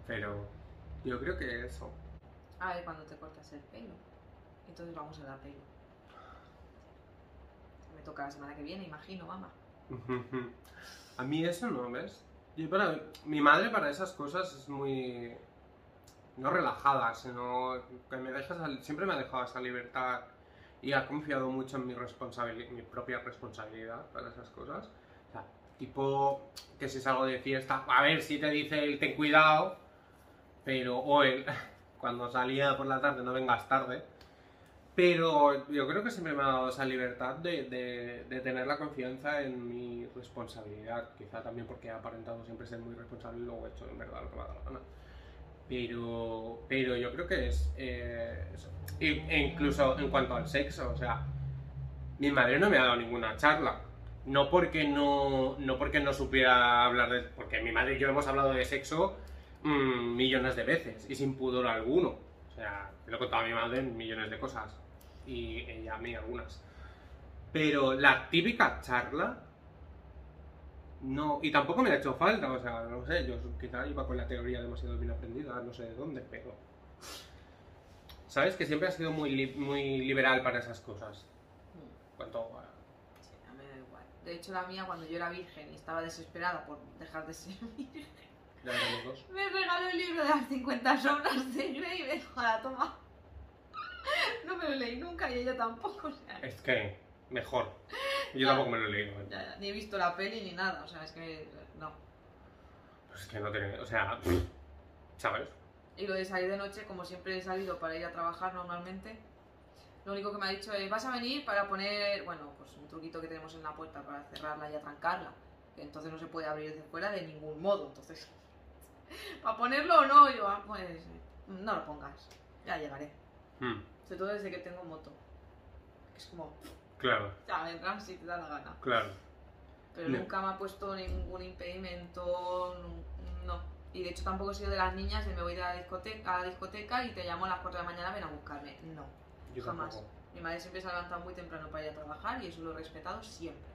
Pero yo creo que eso. A ver cuando te cortas el pelo. Entonces vamos a la pelo. Me toca la semana que viene, imagino, mamá. A mí eso no, ¿ves? Yo para, mi madre para esas cosas es muy... No relajada, sino que me deja siempre me ha dejado esa libertad y ha confiado mucho en mi, responsabili- mi propia responsabilidad para esas cosas. O sea, tipo que si salgo de fiesta, a ver si te dice el ten cuidado, pero o el cuando salía por la tarde no vengas tarde. Pero yo creo que siempre me ha dado esa libertad de, de- de tener la confianza en mi responsabilidad. Quizá también porque he aparentado siempre ser muy responsable y luego he hecho en verdad lo que me ha dado la gana. Pero, pero yo creo que es eh, e incluso en cuanto al sexo, o sea, mi madre no me ha dado ninguna charla. No porque no, no porque no supiera hablar de... Porque mi madre y yo hemos hablado de sexo mm, millones de veces y sin pudor alguno. O sea, le he contado a mi madre millones de cosas y ella a mí algunas. Pero la típica charla, no. Y tampoco me ha hecho falta, o sea, no sé, yo quizá iba con la teoría demasiado bien aprendida, no sé de dónde, pero. ¿Sabes? Que siempre ha sido muy, li- muy liberal para esas cosas. Mm, Cuanto a- Sí, a mí me da igual. De hecho, la mía, cuando yo era virgen y estaba desesperada por dejar de ser virgen. Me regaló el libro de las 50 sombras de Grey y me dijo, la toma. No me lo leí nunca y ella tampoco. O sea, Es que, mejor. Yo tampoco me lo he leído. ¿eh? ya, ya, ni he visto la peli ni nada. O sea, es que no. Pues es que no tiene. O sea, ¿sabes? Y lo de salir de noche, como siempre he salido para ir a trabajar normalmente, Lo único que me ha dicho es, vas a venir para poner, bueno, pues un truquito que tenemos en la puerta para cerrarla y atrancarla. Que entonces no se puede abrir desde fuera de ningún modo. Entonces, ¿para ponerlo o no? Yo, ah, pues no lo pongas. Ya llegaré. Hmm, Sobre todo desde que tengo moto. Es como, Claro, ya vendrás si te da la gana. claro. Pero No. nunca me ha puesto ningún impedimento, no. Y de hecho tampoco he sido de las niñas de me voy de la discoteca, a la discoteca y te llamo a las 4 de la mañana, ven a buscarme. No, Yo jamás. tampoco. Mi madre siempre se ha levantado muy temprano para ir a trabajar y eso lo he respetado siempre.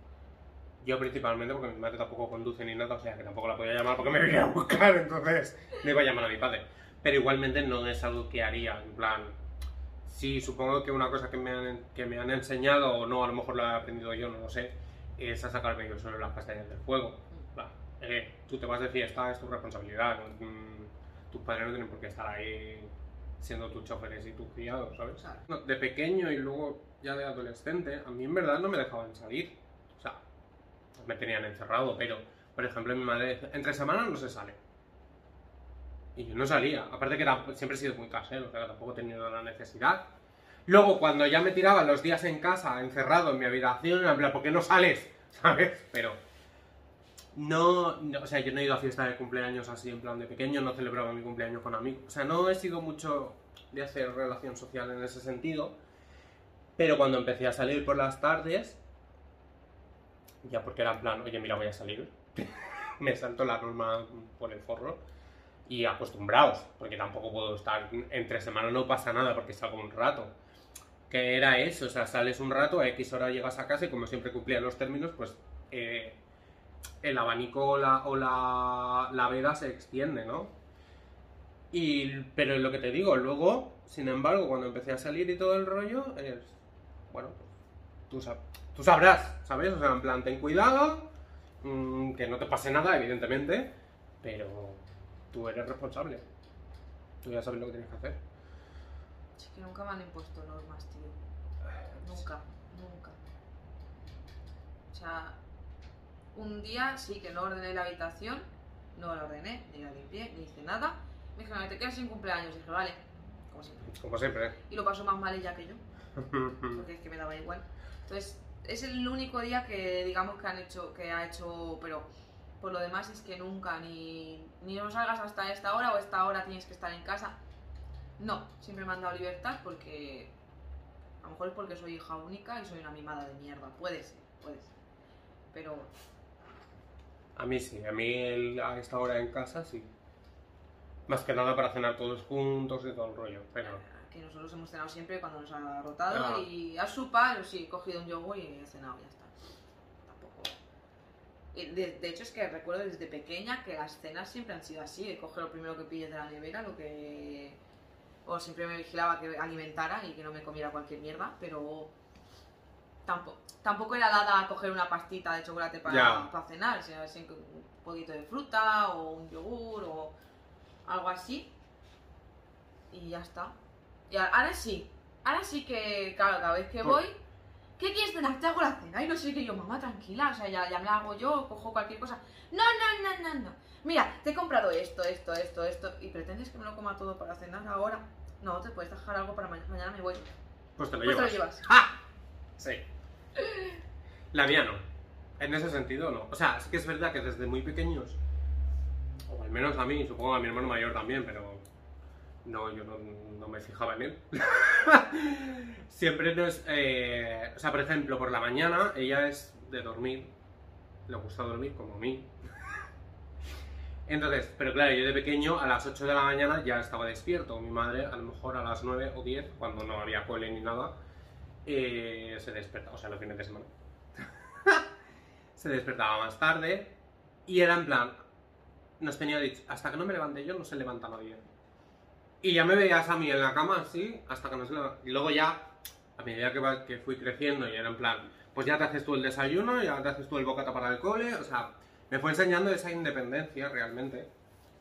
Yo principalmente porque mi madre tampoco conduce ni nada, o sea que tampoco la podía llamar porque me venía a buscar, entonces no iba a llamar a mi padre. Pero igualmente no es algo que haría, en plan, sí, supongo que una cosa que me han, que me han enseñado, o no, a lo mejor lo he aprendido yo, no lo sé, es a sacarme yo solo las castañas del fuego. Eh, tú te vas de fiesta, es tu responsabilidad, ¿no? Mm, tus padres no tienen por qué estar ahí siendo tus choferes y tus criados, ¿sabes? Claro. No, De pequeño y luego ya de adolescente, a mí en verdad no me dejaban salir. Me tenían encerrado, pero, por ejemplo, mi madre entre semanas no se sale. Y yo no salía. Aparte que siempre he sido muy casero, que tampoco he tenido la necesidad. Luego, cuando ya me tiraba los días en casa, encerrado en mi habitación, en plan, ¿por qué no sales? ¿Sabes? Pero no, no, o sea, yo no he ido a fiesta de cumpleaños así en plan de pequeño, no celebraba mi cumpleaños con amigos. O sea, no he sido mucho de hacer relación social en ese sentido. Pero cuando empecé a salir por las tardes, ya porque era en plan, oye, mira, voy a salir, me salto la norma por el forro y acostumbraos, porque tampoco puedo estar entre semanas, no pasa nada porque salgo un rato. Que era eso, o sea, sales un rato, a X hora llegas a casa y como siempre cumplía los términos, pues eh, el abanico o la, o la, la veda se extiende, ¿no? Y, pero lo que te digo, luego, sin embargo, cuando empecé a salir y todo el rollo, es, bueno, pues, tú, sab- tú sabrás, ¿sabes? O sea, en plan, ten cuidado, mm, que no te pase nada, evidentemente, pero tú eres responsable. Tú ya sabes lo que tienes que hacer. Es que nunca me han impuesto normas, tío. Nunca, nunca. O sea, un día sí que no ordené la habitación, no la ordené, ni la limpié, ni hice nada. Me dijeron, te quedas sin cumpleaños. Y dije, vale, como siempre. Como siempre. Y lo pasó más mal ella que yo, porque es que me daba igual. Entonces, es el único día que digamos que han hecho, que ha hecho, pero por lo demás es que nunca, ni, ni no salgas hasta esta hora o esta hora tienes que estar en casa. No, siempre me han dado libertad porque a lo mejor es porque soy hija única y soy una mimada de mierda. Puede ser, puede ser. Pero A mí sí, a mí el- a esta hora en casa sí. Más que nada para cenar todos juntos y todo el rollo, pero... que nosotros hemos cenado siempre cuando nos ha rotado Ah. y a su par, sí, he cogido un yogur y he cenado, ya está. Tampoco. De, de hecho, es que recuerdo desde pequeña que las cenas siempre han sido así: de coger lo primero que pilles de la nevera, lo que. O siempre me vigilaba que alimentara y que no me comiera cualquier mierda, pero. Tampoco, tampoco era dada a coger una pastita de chocolate para, para cenar, sino un poquito de fruta o un yogur o algo así. Y ya está. Y ahora sí, ahora sí que, claro, cada vez que voy, ¿qué quieres cenar? Te hago la cena. Y no sé qué yo, mamá, tranquila, o sea, ya, ya me la hago yo, cojo cualquier cosa. No, no, no, no, no. Mira, te he comprado esto, esto, esto, esto, y pretendes que me lo coma todo para cenar ahora. No, te puedes dejar algo para mañana, mañana me voy. Pues te lo Pues te lo llevas. llevas. ¡Ah! Sí. La mía no. En ese sentido no. O sea, sí que es verdad que desde muy pequeños, o al menos a mí, supongo a mi hermano mayor también, pero no, yo no, me fijaba en él. Siempre nos... eh, o sea, por ejemplo, por la mañana ella es de dormir. Le gusta dormir como a mí. Entonces, pero claro, yo de pequeño a las 8 de la mañana ya estaba despierto. Mi madre a lo mejor a las 9 o 10, cuando no había cole ni nada, eh, se despertaba, o sea, los fines de semana. se despertaba más tarde y era en plan, nos tenía dicho, hasta que no me levante yo no se levanta nadie. Y ya me veías a mí en la cama así, hasta que no se levanta. Y luego ya, a medida que, va- que fui creciendo y era en plan, pues ya te haces tú el desayuno, ya te haces tú el bocata para el cole, o sea, me fue enseñando esa independencia realmente.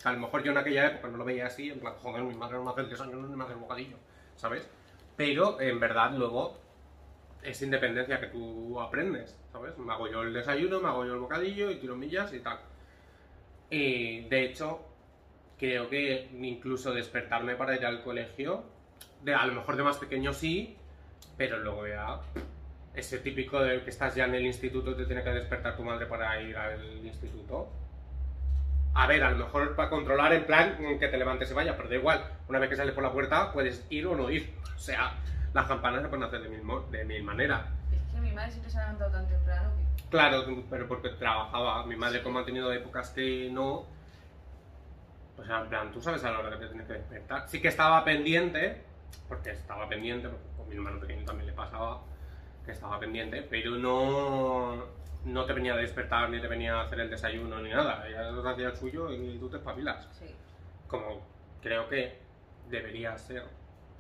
A lo mejor yo en aquella época no lo veía así, en plan, joder, mi madre no me hace el desayuno ni me hace el bocadillo, ¿sabes? Pero en verdad luego es independencia que tú aprendes, ¿sabes? Me hago yo el desayuno, me hago yo el bocadillo y tiro millas y tal. Y de hecho, creo que incluso despertarme para ir al colegio, de, a lo mejor de más pequeño sí, Pero luego ya, ese típico de que estás ya en el instituto, te tiene que despertar tu madre para ir al instituto. A ver, a lo mejor para controlar en plan que te levantes y vaya, pero da igual. Una vez que sales por la puerta, puedes ir o no ir. O sea, las campanas se pueden hacer de mil, de mil maneras. Es que mi madre siempre se ha levantado tan temprano que... Claro, pero porque trabajaba. Mi madre, como ha tenido épocas que no. Pues en plan, tú sabes a la hora que te tienes que despertar. Sí que estaba pendiente, porque estaba pendiente, porque con mi hermano pequeño también le pasaba que estaba pendiente, pero no. No te venía a despertar ni te venía a hacer el desayuno ni nada. Ella lo hacía el suyo y tú te espabilas. Sí. Como creo que debería ser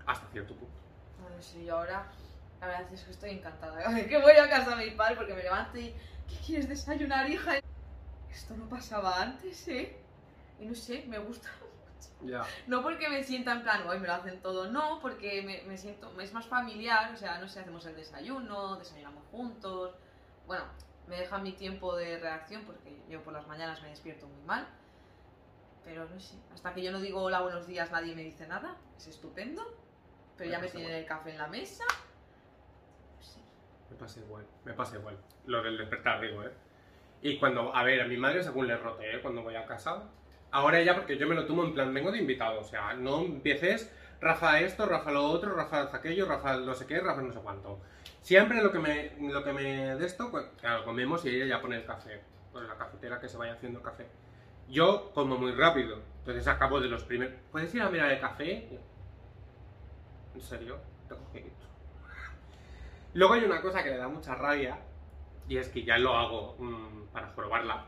hasta cierto punto. Bueno, sí, yo ahora... La verdad es que estoy encantada. Que voy a casa de mi padre porque me levanto y... ¿Qué quieres desayunar, hija? Esto no pasaba antes, ¿eh? Y no sé, me gusta Ya. No porque me sienta en plan, hoy me lo hacen todo, no, porque me, me siento, es más familiar, o sea, no sé, hacemos el desayuno, desayunamos juntos, bueno, me dejan mi tiempo de reacción porque yo por las mañanas me despierto muy mal, pero no sé, hasta que yo no digo hola, buenos días, nadie me dice nada, es estupendo, pero Me ya me tienen el café en la mesa, no sé, Me pasa igual, me pasa igual. Lo del despertar, digo, ¿eh? Y cuando, a ver, a mi madre según le rote, ¿eh? Cuando voy a casa. Ahora ya, porque yo me lo tomo en plan, vengo de invitado, o sea, no empieces, Rafa esto, Rafa lo otro, Rafa aquello, Rafa no sé qué, Rafa no sé cuánto. Siempre lo que me, lo que me de esto, pues, claro, comemos y ella ya pone el café, pues la cafetera que se vaya haciendo café. Yo como muy rápido, entonces acabo de los primeros. ¿Puedes ir a mirar el café? ¿En serio? Ir. Luego hay una cosa que le da mucha rabia, y es que ya lo hago mm, para probarla,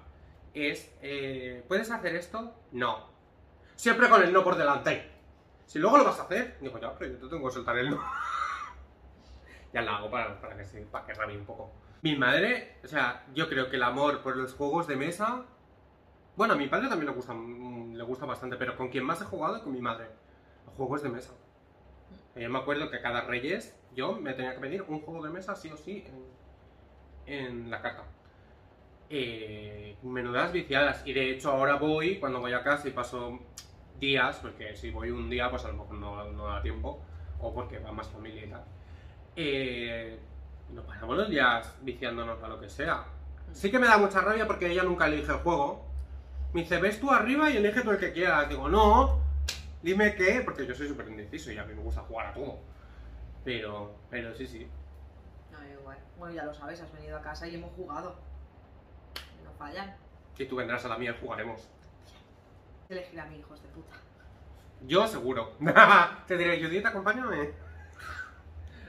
es, eh, ¿puedes hacer esto? No. Siempre con el no por delante. Si luego lo vas a hacer, digo, ya, pero yo te tengo que soltar el no. ya la hago para, para que se, para que rabie un poco. Mi madre, o sea, yo creo que el amor por los juegos de mesa... Bueno, a mi padre también le gusta, mm, le gusta bastante, pero con quien más he jugado es con mi madre. Los juegos de mesa. Yo me acuerdo que cada Reyes yo me tenía que pedir un juego de mesa sí o sí en, en la carta. Eh, menudas viciadas. Y de hecho ahora voy, cuando voy a casa y paso días, porque si voy un día pues a lo mejor no, no da tiempo, o porque va más familia y tal. Eh, nos pasamos los días viciándonos a lo que sea. Sí que me da mucha rabia porque ella nunca elige el juego. Me dice, ves tú arriba y elige tú el que quieras. Digo, no, dime qué, porque yo soy súper indeciso y a mí me gusta jugar a todo. Pero, pero sí, sí. no, igual, bueno, ya lo sabes, has venido a casa y hemos jugado, fallan, Y tú vendrás a la mía y jugaremos. elegir a mi hijos de puta. Yo seguro. Te diré, Judith, acompáñame.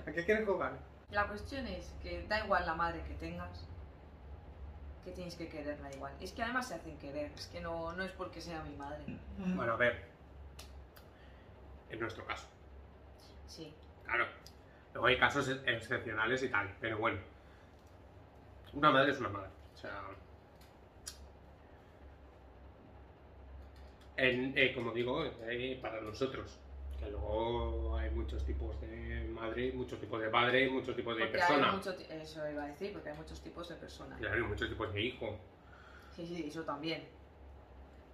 ¿A qué quieres jugar? La cuestión es que da igual la madre que tengas, que tienes que quererla igual. Es que además se hacen querer, es que no, no es porque sea mi madre. Bueno, a ver. En nuestro caso. Sí, Claro. Luego hay casos ex- excepcionales y tal, pero bueno. Una madre es una madre. O sea. En- eh, como digo, eh, para nosotros. Que luego hay muchos tipos de madre, muchos tipos de padre, muchos tipos de porque hay mucho, eso iba a decir, porque hay muchos tipos de personas. Claro, y muchos tipos de hijo. Sí, sí, eso también.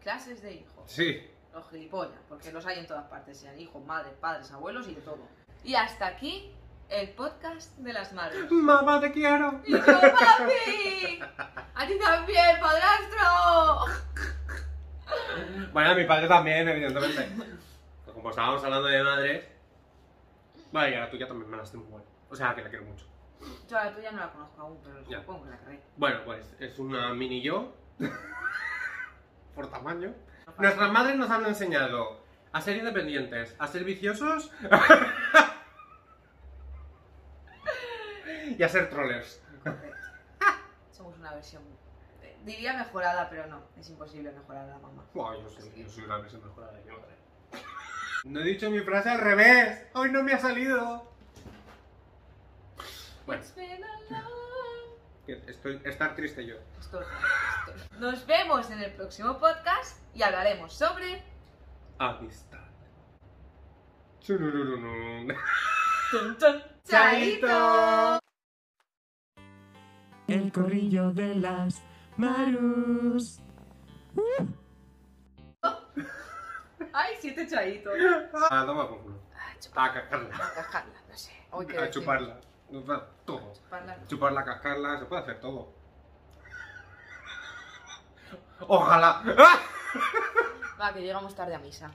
Clases de hijos, Sí. los gilipollas, porque los hay en todas partes, sean hijos, madres, padres, abuelos y de todo. Y hasta aquí el podcast de las madres. Mamá, te quiero. ¡Y yo, papi! ¡A ti también, padrastro! Bueno, a mi padre también, evidentemente. Pero como estábamos hablando de madres. Vale, y a la tuya también me la estoy muy buena. O sea, que la quiero mucho. Yo a la tuya no la conozco aún, pero Ya. supongo que la querré. Bueno, pues es una mini yo. por tamaño. Nuestras madres nos han enseñado a ser independientes, a ser viciosos. y a ser trollers. Somos una versión, diría mejorada, pero no, es imposible mejorar a la mamá. Buah, yo soy, yo soy una versión mejorada mi madre. No he dicho mi frase al revés. Hoy no me ha salido. Bueno. Estoy, estar triste yo. Esto- esto- Nos vemos en el próximo podcast y hablaremos sobre... Amistad. ¡Chaito! El corrillo de las Marus. ¡Ay, siete chaitos! Ah, toma por culo. A chuparla. A cascarla. A cascarla, no sé. Hoy A chuparla. Todo. Chuparla. Chuparla, cascarla, se puede hacer todo. Ojalá. Va, que llegamos tarde a misa.